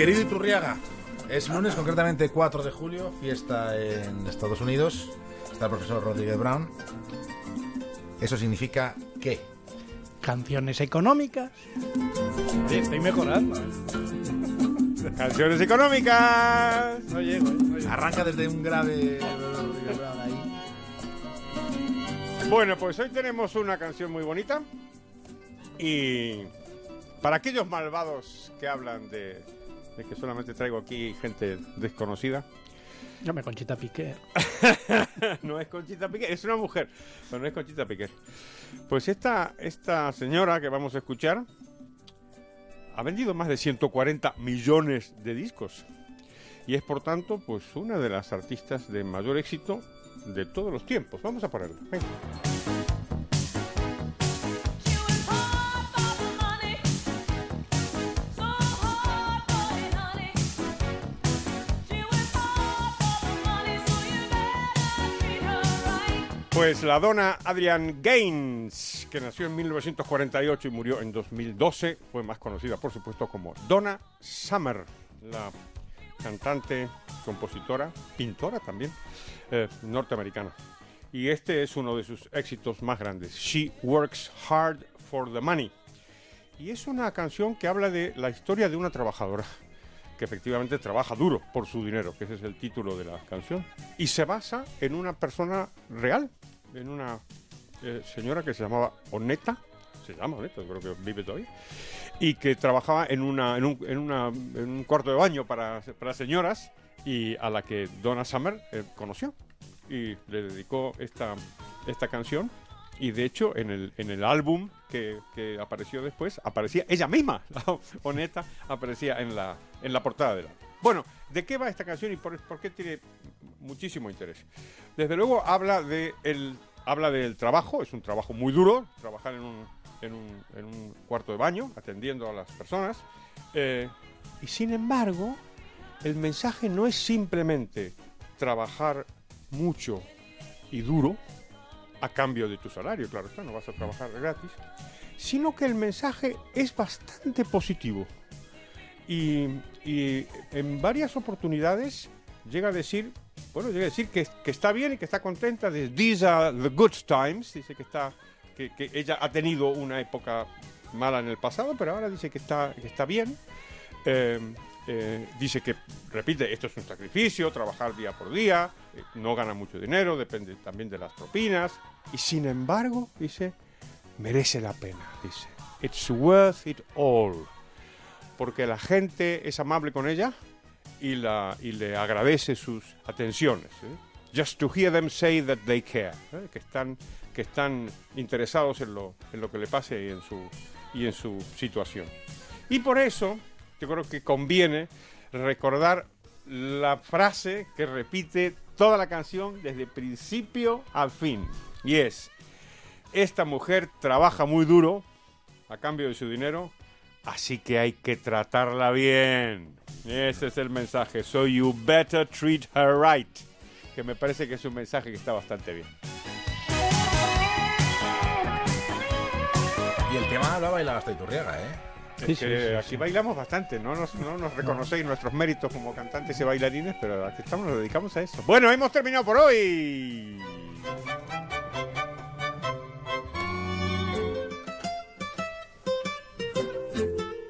Querido Iturriaga, es lunes, concretamente 4 de julio, fiesta en Estados Unidos. Está el profesor Rodríguez Brown. ¿Eso significa qué? Canciones económicas. Sí, estoy mejorando. ¿eh? Canciones económicas. No llego, ¿eh? No llego. Arranca desde un grave. Bueno, pues hoy tenemos una canción muy bonita. Y para aquellos malvados que hablan de, de que solamente traigo aquí gente desconocida, Yo me Conchita Piqué. no es Conchita Piquer, es una mujer, pero no es Conchita Piquer. Pues esta, esta señora que vamos a escuchar ha vendido más de 140 millones de discos y es por tanto pues una de las artistas de mayor éxito de todos los tiempos. Vamos a ponerla. venga. Pues la dona Adrian Gaines, que nació en 1948 y murió en 2012, fue más conocida por supuesto como Donna Summer, la cantante, compositora, pintora también, eh, norteamericana. Y este es uno de sus éxitos más grandes, She Works Hard for the Money. Y es una canción que habla de la historia de una trabajadora que efectivamente trabaja duro por su dinero, que ese es el título de la canción, y se basa en una persona real, en una eh, señora que se llamaba Oneta, se llama Oneta, creo que vive todavía, y que trabajaba en, una, en, un, en, una- en un cuarto de baño para, para señoras y a la que Donna Summer eh, conoció y le dedicó esta, esta canción. Y de hecho, en el, en el álbum que, que apareció después, aparecía ella misma, la Oneta, aparecía en la, en la portada del álbum. Bueno, ¿de qué va esta canción y por, qué tiene muchísimo interés? Desde luego habla, de el, habla del trabajo, es un trabajo muy duro, trabajar en un, en un, en un cuarto de baño, atendiendo a las personas. eh, y sin embargo, el mensaje no es simplemente trabajar mucho y duro a cambio de tu salario, claro está, no vas a trabajar gratis, sino que el mensaje es bastante positivo. Y, en varias oportunidades llega a decir, bueno, llega a decir que, está bien y que está contenta de These are the good times, dice que está, que, que ella ha tenido una época mala en el pasado, pero ahora dice que está, que está bien. Eh, eh, dice que, repite, esto es un sacrificio, trabajar día por día, eh, no gana mucho dinero, depende también de las propinas, y sin embargo, dice, merece la pena, dice, it's worth it all, porque la gente es amable con ella y, la, y le agradece sus atenciones. ¿eh? Just to hear them say that they care, ¿eh? que, están, que están interesados en lo, en lo que le pase y en su, y en su situación. Y por eso yo creo que conviene recordar la frase que repite toda la canción desde principio al fin. Y es, esta mujer trabaja muy duro a cambio de su dinero, así que hay que tratarla bien. Ese es el mensaje. So you better treat her right. Que me parece que es un mensaje que está bastante bien. Y el tema lo ha bailado hasta Iturriaga, ¿eh? Sí, Es sí, que sí, aquí bailamos bastante, no nos, no nos reconocéis nuestros méritos como cantantes y bailarines, pero aquí estamos, nos dedicamos a eso. Bueno, hemos terminado por hoy.